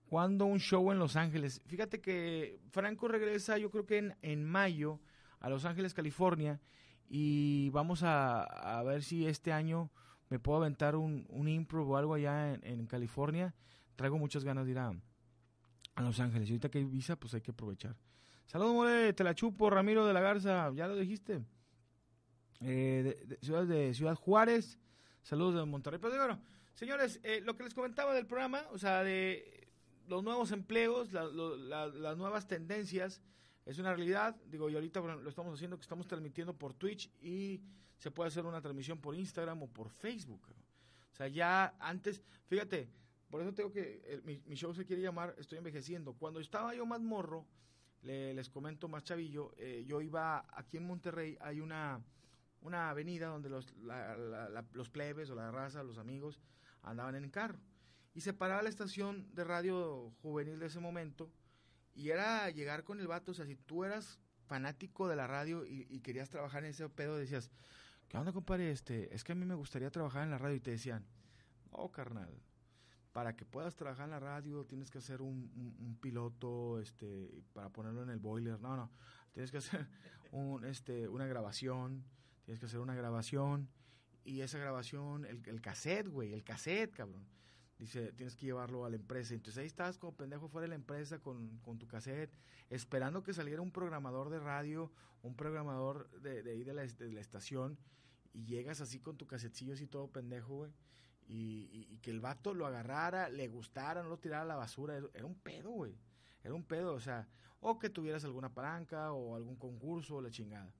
¿Cuándo un show en Los Ángeles? Fíjate que Franco regresa, yo creo que en, en mayo, a Los Ángeles, California, y vamos a, a ver si este año me puedo aventar un, un impro o algo allá en, en California. Traigo muchas ganas de ir a, a Los Ángeles. Y ahorita que hay visa, pues hay que aprovechar. Saludos, mole, te la chupo, Ramiro de la Garza, ya lo dijiste. Eh, de, de- ciudad de Ciudad Juárez, saludos de Monterrey. Pero bueno, señores, eh, lo que les comentaba del programa, o sea, de los nuevos empleos, la- las nuevas tendencias, es una realidad. Digo, y ahorita lo estamos haciendo, que estamos transmitiendo por Twitch y se puede hacer una transmisión por Instagram o por Facebook. O sea, ya antes, fíjate, por eso tengo que, mi, show se quiere llamar Estoy envejeciendo. Cuando estaba yo más morro, le- les comento más chavillo, eh, yo iba, aquí en Monterrey hay una, una avenida donde los, la- la- los plebes o la raza, los amigos, andaban en carro. Y se paraba la estación de radio juvenil de ese momento y era llegar con el vato, o sea, si tú eras fanático de la radio y, querías trabajar en ese pedo, decías, ¿qué onda, compadre? Este, es que a mí me gustaría trabajar en la radio y te decían, oh, carnal, para que puedas trabajar en la radio tienes que hacer un, un- un piloto, este, para ponerlo en el boiler. No, no, tienes que hacer un, este, una grabación, tienes que hacer una grabación y esa grabación, el, el cassette, güey, el cassette, cabrón. Dice, tienes que llevarlo a la empresa. Entonces ahí estás como pendejo fuera de la empresa con, con tu cassette, esperando que saliera un programador de radio, un programador de, de ahí de la, estación, y llegas así con tu casetcillo así todo pendejo, güey. Y, y- que el vato lo agarrara, le gustara, no lo tirara a la basura. Era, era un pedo, güey. Era un pedo, o sea, o que tuvieras alguna palanca o algún concurso o la chingada.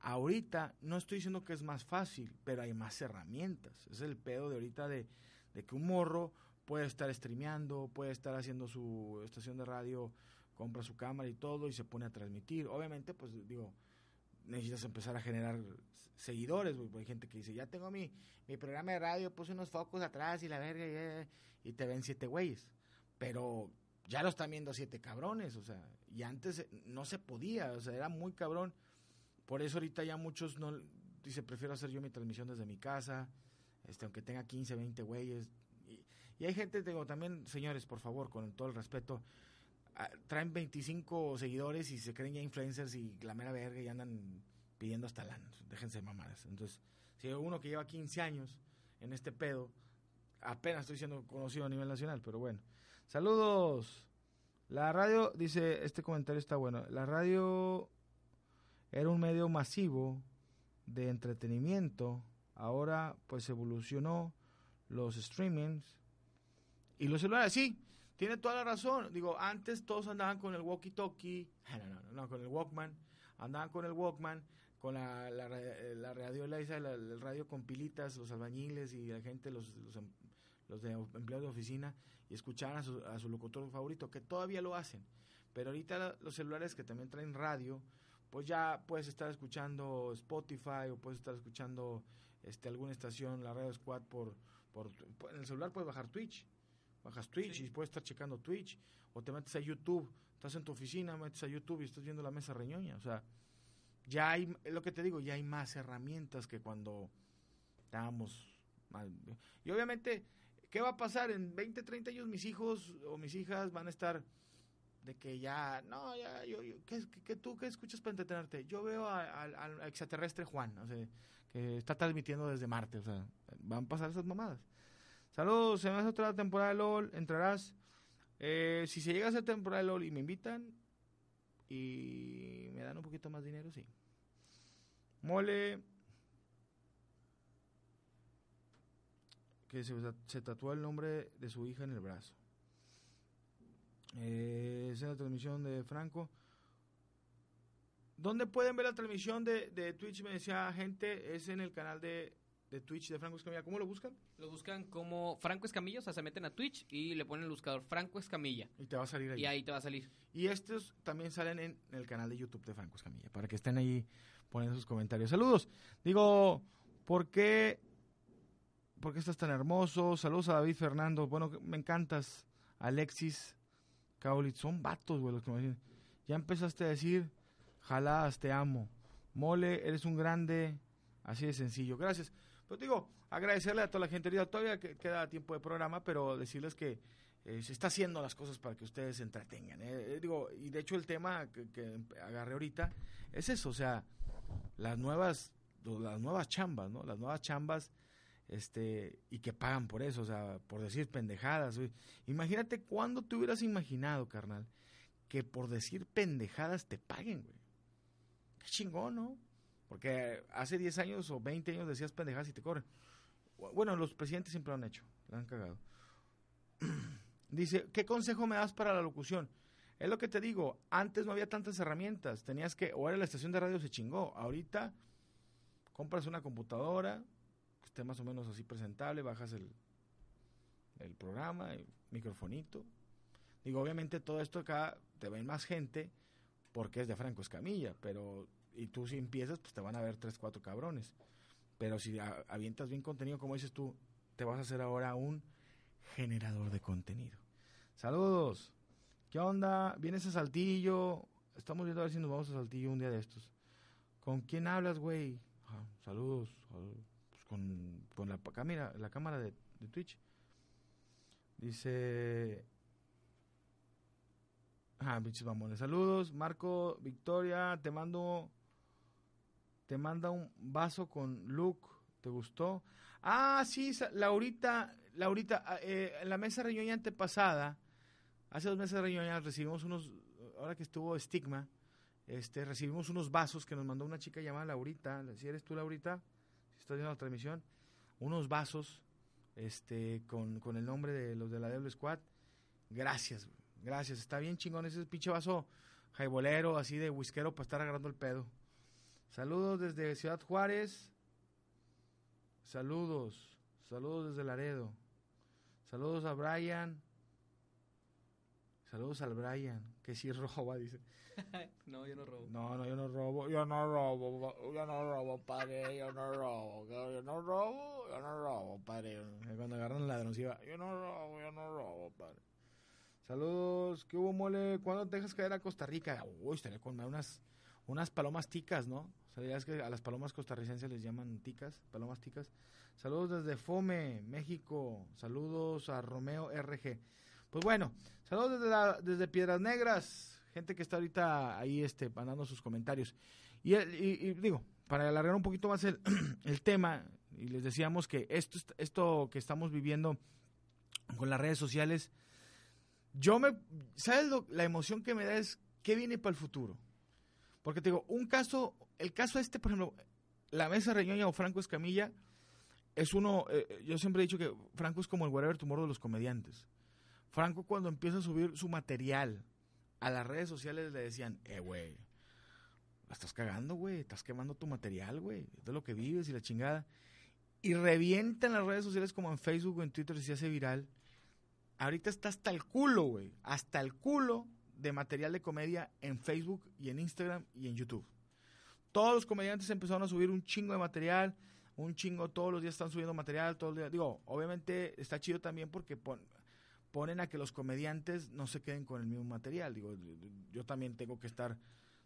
Ahorita no estoy diciendo que es más fácil, pero hay más herramientas. Es el pedo de ahorita de, de que un morro puede estar streameando, puede estar haciendo su estación de radio, compra su cámara y todo y se pone a transmitir. Obviamente, pues digo, necesitas empezar a generar seguidores. Hay gente que dice, ya tengo mi, mi programa de radio, puse unos focos atrás y la verga, y, te ven siete güeyes. Pero ya lo están viendo siete cabrones, o sea, y antes no se podía, o sea, era muy cabrón. Por eso ahorita ya muchos no, dice, prefiero hacer yo mi transmisión desde mi casa, este, aunque tenga 15, 20 güeyes. Y, y hay gente, digo, también, señores, por favor, con todo el respeto, ah, traen 25 seguidores y se creen ya influencers y la mera verga y andan pidiendo hasta lana. Déjense mamadas. Entonces, si uno que lleva 15 años en este pedo, apenas estoy siendo conocido a nivel nacional, pero bueno. Saludos. La radio, dice, este comentario está bueno. La radio era un medio masivo de entretenimiento. Ahora, pues evolucionó los streamings y los celulares. Sí, tiene toda la razón. Digo, antes todos andaban con el walkie-talkie. No, no, no, con el Walkman. Andaban con el Walkman, con la, la, eh, la la- radio con pilitas, los albañiles y la gente, los, los, em- los de empleados de oficina, y escuchaban a su, a su locutor favorito, que todavía lo hacen. Pero ahorita los celulares que también traen radio, pues ya puedes estar escuchando Spotify o puedes estar escuchando este alguna estación, la Radio Squad por, por en el celular puedes bajar Twitch. Bajas Twitch y puedes estar checando Twitch. O te metes a YouTube, estás en tu oficina, metes a YouTube y estás viendo la mesa reñoña, o sea, ya hay es lo que te digo, ya hay más herramientas que cuando estábamos mal. Y obviamente ¿qué va a pasar en 20, 30 años mis hijos o mis hijas van a estar de que ya, no, ya, yo, yo- ¿qué, qué- tú qué escuchas para entretenerte? Yo veo al extraterrestre Juan, o sea, que está transmitiendo desde Marte, o sea, van a pasar esas mamadas. Saludos, se me hace otra temporada de LOL, entrarás. Eh, si se llega a hacer temporada de LOL y me invitan y me dan un poquito más dinero, sí. Mole, que se, se tatuó el nombre de su hija en el brazo. Eh, esa es la transmisión de Franco. ¿Dónde pueden ver la transmisión de, de Twitch? Me decía gente, es en el canal de, de Twitch de Franco Escamilla. ¿Cómo lo buscan? Lo buscan como Franco Escamilla, o sea, se meten a Twitch y le ponen el buscador Franco Escamilla. Y te va a salir ahí. Y ahí te va a salir. Y estos también salen en el canal de YouTube de Franco Escamilla, para que estén ahí poniendo sus comentarios. Saludos. Digo, ¿por qué, ¿por qué estás tan hermoso? Saludos a David Fernando. Bueno, me encantas. Alexis, Son vatos, güey, los que me dicen. Ya empezaste a decir, jaladas, te amo. Mole, eres un grande. Así de sencillo. Gracias. Pero digo, agradecerle a toda la gente. Todavía que- queda tiempo de programa, pero decirles que eh, se está haciendo las cosas para que ustedes se entretengan. eh. Eh, digo, y de hecho el tema que, que agarré ahorita es eso, o sea, las nuevas, las nuevas chambas, ¿no? Las nuevas chambas, este, y que pagan por eso, o sea, por decir pendejadas. Imagínate cuándo te hubieras imaginado, carnal, que por decir pendejadas te paguen, güey. Qué chingón, ¿no? Porque hace 10 años o 20 años decías pendejadas y te cobran. Bueno, los presidentes siempre lo han hecho, la han cagado. Dice, ¿qué consejo me das para la locución? Es lo que te digo, antes no había tantas herramientas, tenías que, o era la estación de radio se chingó, ahorita compras una computadora, que esté más o menos así presentable, bajas el, el programa, el microfonito. Digo, obviamente todo esto acá te ven más gente porque es de Franco Escamilla, pero, y tú si empiezas, pues te van a ver tres, cuatro cabrones. Pero si avientas bien contenido, como dices tú, te vas a hacer ahora un generador de contenido. Saludos. ¿Qué onda? ¿Vienes a Saltillo? Estamos viendo a ver si nos vamos a Saltillo un día de estos. ¿Con quién hablas, güey? Ajá, saludos. sal- con, la cámara, la cámara de, Twitch. Dice. Ah, pinches mamones. Saludos, Marco, Victoria, te mando. Te manda un vaso con Luke. ¿Te gustó? Ah, sí, Laurita, Laurita, ah, eh, en la mesa reñoña antepasada, hace dos meses reñoña recibimos unos, ahora que estuvo Stigma, este, recibimos unos vasos que nos mandó una chica llamada Laurita, si eres tú Laurita, estás viendo la transmisión, unos vasos, este, con, con el nombre de los de la Devil Squad, gracias, gracias, está bien chingón ese pinche vaso jaibolero, así de whiskero para estar agarrando el pedo. Saludos desde Ciudad Juárez, saludos, saludos desde Laredo, saludos a Brian, saludos al Brian, que sí roba, dice. no, yo no robo. No, no, yo no robo, yo no robo, yo no robo, padre, yo no robo, yo no robo, yo no robo, padre. Cuando agarran el ladroncillo, yo no robo, yo no robo, padre. Saludos, ¿qué hubo, mole? ¿Cuándo te dejas caer a Costa Rica? Uy, estaría con unas, unas palomas ticas, ¿no? ¿Sabías que a las palomas costarricenses les llaman ticas, palomas ticas? Saludos desde Fome, México. Saludos a Romeo RG. Pues bueno, saludos desde, la- desde Piedras Negras. Gente que está ahorita ahí este, mandando sus comentarios. Y, y- y digo, para alargar un poquito más el, el tema, y les decíamos que esto, est- esto que estamos viviendo con las redes sociales, yo me, ¿sabes lo- la emoción que me da es qué viene para el futuro? Porque te digo, un caso, el caso este, por ejemplo, la mesa reñoña o Franco Escamilla, es uno, eh, yo siempre he dicho que Franco es como el whatever tomorrow de los comediantes. Franco cuando empieza a subir su material a las redes sociales le decían, eh, güey, la estás cagando, güey, estás quemando tu material, güey, es de lo que vives y la chingada. Y revienta en las redes sociales como en Facebook o en Twitter si se hace viral. Ahorita está hasta el culo, güey, hasta el culo de material de comedia en Facebook y en Instagram y en YouTube. Todos los comediantes empezaron a subir un chingo de material, un chingo, todos los días están subiendo material, todos los días. Digo, obviamente está chido también porque pon- ponen a que los comediantes no se queden con el mismo material. Digo, yo también tengo que estar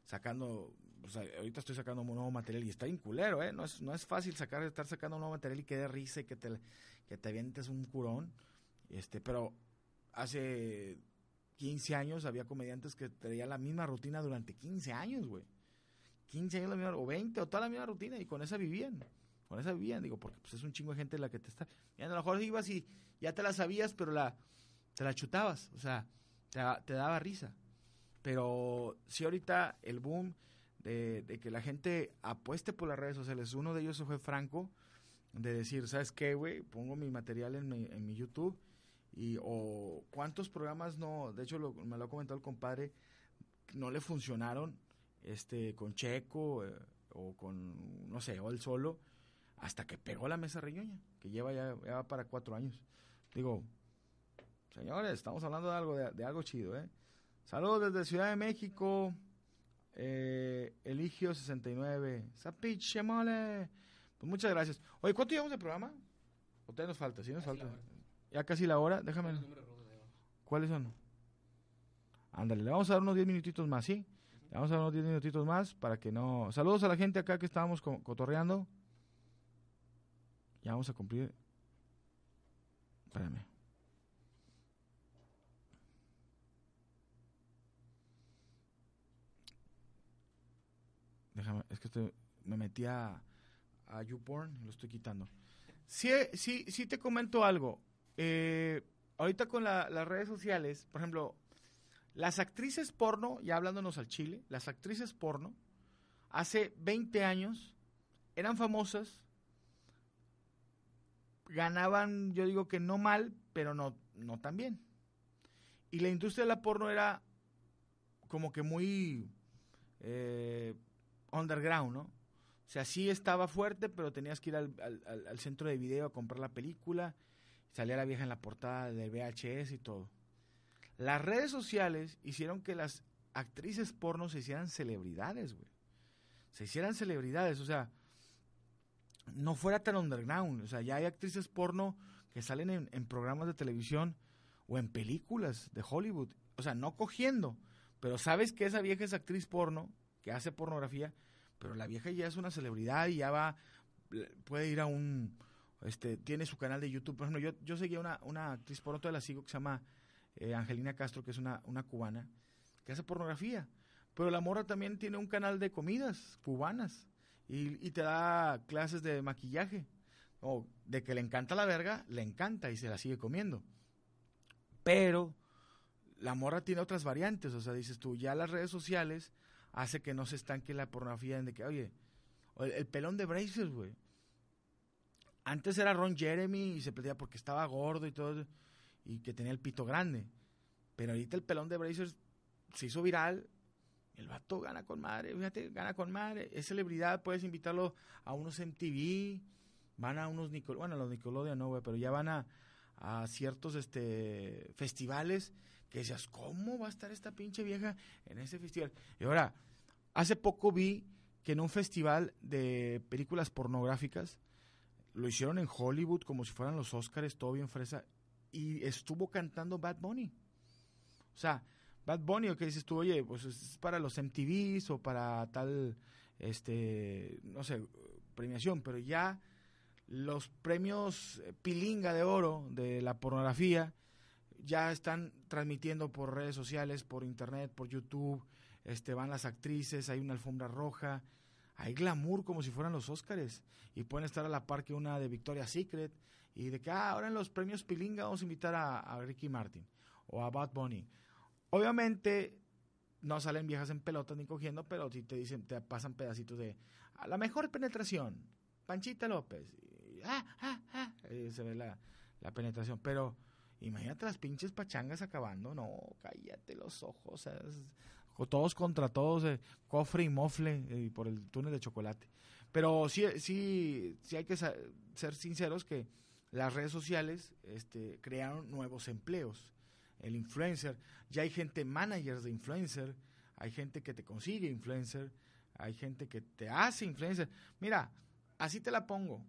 sacando, o ahorita estoy sacando un nuevo material y está bien culero, ¿eh? No es, no es fácil sacar, estar sacando un nuevo material y que dé risa y que te, que te avientes un curón. Este, pero hace 15 años había comediantes que traían la misma rutina durante 15 años, güey. 15 años la misma, o 20, o toda la misma rutina, y con esa vivían. Con esa vivían, digo, porque pues es un chingo de gente la que te está. Y a lo mejor ibas y ya te la sabías, pero la, te la chutabas, o sea, te, da- te daba risa. Pero sí, ahorita el boom de, que la gente apueste por las redes sociales, uno de ellos fue Franco, de decir, ¿sabes qué, güey? Pongo mi material en mi, YouTube y cuántos programas no, de hecho me lo ha comentado el compadre, no le funcionaron este con Checo eh, o con no sé, o él solo hasta que pegó la mesa reñoña, que lleva ya, para cuatro años. Digo, señores, estamos hablando de algo de, de algo chido, ¿eh? Saludos desde Ciudad de México. Eh, Eligio 69. Zapiche mole. Pues muchas gracias. Oye, ¿cuánto llevamos de programa? ¿O todavía nos falta? Sí, nos Casi falta. Ya casi la hora. Déjame. ¿Cuáles son? Ándale, le vamos a dar unos 10 minutitos más, ¿sí? Le vamos a dar unos 10 minutitos más para que no... Saludos a la gente acá que estábamos co- cotorreando. Ya vamos a cumplir... Espérame. Déjame, es que me metí a, a YouPorn lo estoy quitando. Sí, sí, sí te comento algo. Eh, ahorita con la- las redes sociales, por ejemplo, las actrices porno, ya hablándonos al chile, las actrices porno, hace 20 años eran famosas, ganaban, yo digo que no mal, pero no, no tan bien. Y la industria de la porno era como que muy eh, underground, ¿no? O sea, sí estaba fuerte, pero tenías que ir al, centro de video a comprar la película. Salía la vieja en la portada del VHS y todo. Las redes sociales hicieron que las actrices porno se hicieran celebridades, güey. Se hicieran celebridades, o sea, no fuera tan underground. O sea, ya hay actrices porno que salen en, en programas de televisión o en películas de Hollywood. O sea, no cogiendo, pero sabes que esa vieja es actriz porno, que hace pornografía, pero la vieja ya es una celebridad y ya va, puede ir a un, este, tiene su canal de YouTube. Por ejemplo, yo, yo seguía una, una actriz, por otro la sigo, que se llama eh, Angelina Castro, que es una, una cubana, que hace pornografía. Pero la morra también tiene un canal de comidas cubanas y, y te da clases de maquillaje. O de que le encanta la verga, le encanta y se la sigue comiendo. Pero la morra tiene otras variantes, o sea, dices tú, ya las redes sociales hace que no se estanque la pornografía en de que, oye, el, pelón de Brazers, güey. Antes era Ron Jeremy y se peleaba porque estaba gordo y todo, y que tenía el pito grande. Pero ahorita el pelón de Brazers se hizo viral. El vato gana con madre, fíjate, gana con madre. Es celebridad, puedes invitarlo a unos MTV, van a unos Nicol bueno, los Nickelodeon no, güey, pero ya van a, a ciertos este festivales que decías, ¿cómo va a estar esta pinche vieja en ese festival? Y ahora, hace poco vi que en un festival de películas pornográficas lo hicieron en Hollywood como si fueran los Oscars, todo bien fresa, y estuvo cantando Bad Bunny. O sea, Bad Bunny, o que dices tú, oye, pues es para los MTVs o para tal, este, no sé, premiación, pero ya los premios Pilinga de Oro de la pornografía ya están transmitiendo por redes sociales, por internet, por YouTube, este, van las actrices, hay una alfombra roja, hay glamour como si fueran los Óscares y pueden estar a la par que una de Victoria's Secret y de que ah, ahora en los premios Pilinga vamos a invitar a, Ricky Martin o a Bad Bunny. Obviamente no salen viejas en pelotas ni cogiendo, pero si te dicen, te pasan pedacitos de a la mejor penetración, Panchita López, ah, ah, ah, se ve la, la penetración, pero Imagínate las pinches pachangas acabando. No, cállate los ojos. todos contra todos, eh, cofre y mofle eh, por el túnel de chocolate. Pero sí, sí, sí hay que ser sinceros que las redes sociales este, crearon nuevos empleos. El influencer, ya hay gente manager de influencer, hay gente que te consigue influencer, hay gente que te hace influencer. Mira, así te la pongo.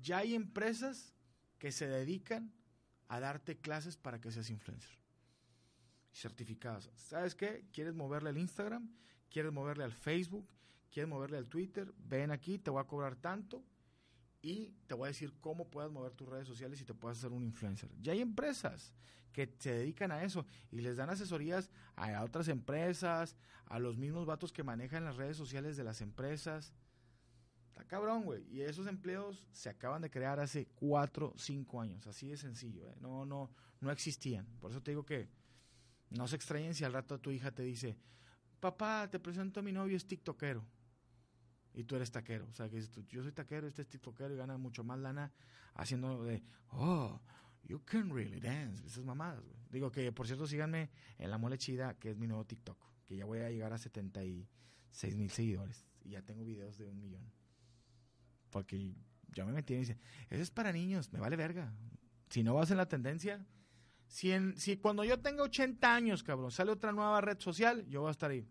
Ya hay empresas que se dedican a darte clases para que seas influencer. Certificadas. ¿Sabes qué? ¿Quieres moverle al Instagram? ¿Quieres moverle al Facebook? ¿Quieres moverle al Twitter? Ven aquí, te voy a cobrar tanto y te voy a decir cómo puedes mover tus redes sociales y te puedes hacer un influencer. Ya hay empresas que se dedican a eso y les dan asesorías a otras empresas, a los mismos vatos que manejan las redes sociales de las empresas cabrón, güey. Y esos empleos se acaban de crear hace cuatro, cinco años. Así de sencillo, ¿eh? No, no, no existían. Por eso te digo que no se extrañen si al rato tu hija te dice, papá, te presento a mi novio, es tiktokero. Y tú eres taquero. O sea, que yo soy taquero, este es tiktokero y gana mucho más lana haciendo de, oh, you can really dance. Esas mamadas, güey. Digo que, por cierto, síganme en La Mole Chida, que es mi nuevo TikTok. Que ya voy a llegar a 76 mil seguidores. Y ya tengo videos de un millón. Porque ya me metí y dice, eso es para niños, me vale verga. Si no vas en la tendencia, si, en, si cuando yo tenga 80 años, cabrón, sale otra nueva red social, yo voy a estar ahí.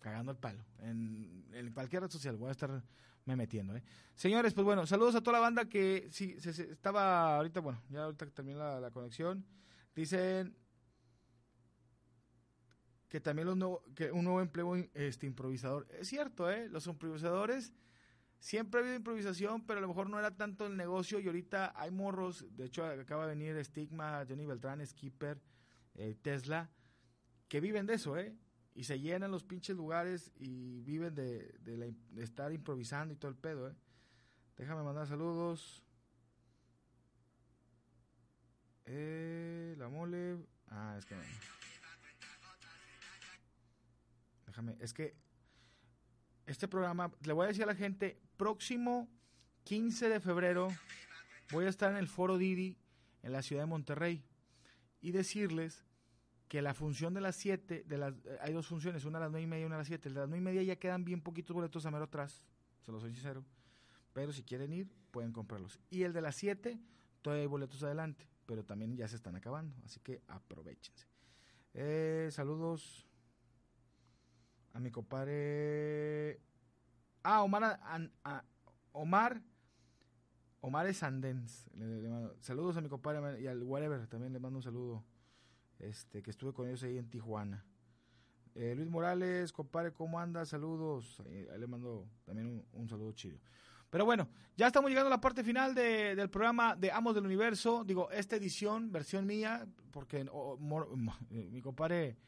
Cagando el palo. En, cualquier red social voy a estar me metiendo. ¿eh? Señores, pues bueno, saludos a toda la banda que sí, se, estaba ahorita, bueno, ya ahorita que termina la, la conexión. Dicen que también los que un nuevo empleo este improvisador. Es cierto, ¿eh? Los improvisadores siempre ha habido improvisación, pero a lo mejor no era tanto el negocio y ahorita hay morros, de hecho acaba de venir Stigma, Johnny Beltrán, Skipper, eh, Tesla, que viven de eso, ¿eh? Y se llenan los pinches lugares y viven de, de, estar improvisando y todo el pedo, ¿eh? Déjame mandar saludos. Eh, la mole. Ah, es que. Déjame, es que este programa, le voy a decir a la gente, próximo 15 de febrero voy a estar en el Foro Didi en la ciudad de Monterrey y decirles que la función de las 7, de las, eh, hay dos funciones, una a las 9 y media y una a las 7. De las 9 y media ya quedan bien poquitos boletos a mero atrás, se los soy sincero. Pero si quieren ir, pueden comprarlos. Y el de las 7, todavía hay boletos adelante, pero también ya se están acabando, así que aprovechense. Eh, saludos a mi compadre. Ah, Omar. Omar. Omar es Andens. saludos a mi compadre y al Whatever también le mando un saludo. Este, que estuve con ellos ahí en Tijuana. Eh, Luis Morales, compadre, ¿cómo anda? Saludos. Ahí, le mando también un, saludo chido. Pero bueno, ya estamos llegando a la parte final de- del programa de Amos del Universo. Digo, esta edición, versión mía, porque oh, eh, mi compadre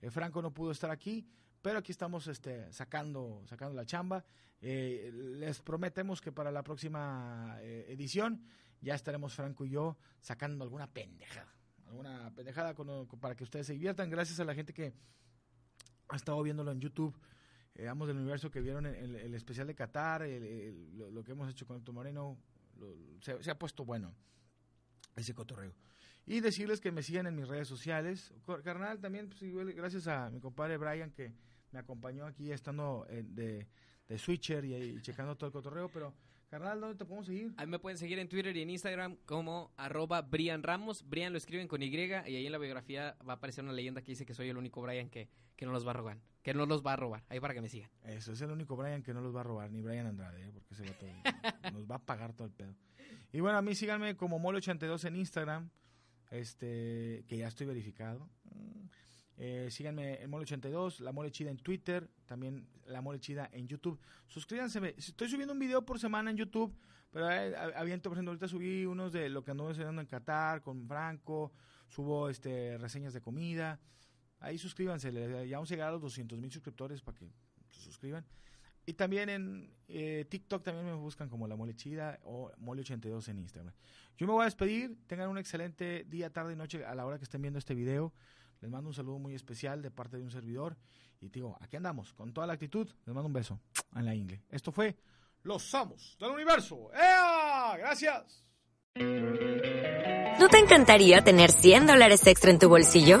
eh, Franco no pudo estar aquí, pero aquí estamos este, sacando, sacando la chamba. Eh, les prometemos que para la próxima eh, edición ya estaremos Franco y yo sacando alguna pendejada. Alguna pendejada con- para que ustedes se diviertan. Gracias a la gente que ha estado viéndolo en YouTube. eh, Amos del Universo que vieron el, especial de Qatar, lo, que hemos hecho con Héctor Moreno, se ha puesto bueno ese cotorreo. Y decirles que me sigan en mis redes sociales. Carnal, también, pues, gracias a mi compadre Brian que me acompañó aquí estando de, de switcher y, y checando todo el cotorreo. Pero, carnal, ¿dónde te podemos seguir? A mí me pueden seguir en Twitter y en Instagram como arroba Brian Ramos. Brian lo escriben con Y y ahí en la biografía va a aparecer una leyenda que dice que soy el único Brian que, que no los va a robar. Que no los va a robar. Ahí para que me sigan. Eso es el único Brian que no los va a robar, ni Brian Andrade, ¿eh? porque ese vato nos va a pagar todo el pedo. Y bueno, a mí síganme como Mole82 en Instagram, este, que ya estoy verificado. Mm. Eh, síganme en Mole82, La Mole Chida en Twitter, también La Mole Chida en YouTube. Suscríbanse, estoy subiendo un video por semana en YouTube, pero eh, aviento, por ejemplo, ahorita subí unos de lo que anduve enseñando en Qatar con Franco, subo este reseñas de comida. Ahí suscríbanse, ya vamos a llegar a los 200 mil suscriptores para que se suscriban. Y también en eh, TikTok también me buscan como La Mole Chida o Mole82 en Instagram. Yo me voy a despedir. Tengan un excelente día, tarde y noche a la hora que estén viendo este video. Les mando un saludo muy especial de parte de un servidor. Y digo, aquí andamos, con toda la actitud. Les mando un beso en la ingle. Esto fue Los Amos del Universo. ¡Ea! Gracias. ¿No te encantaría tener 100 dólares extra en tu bolsillo?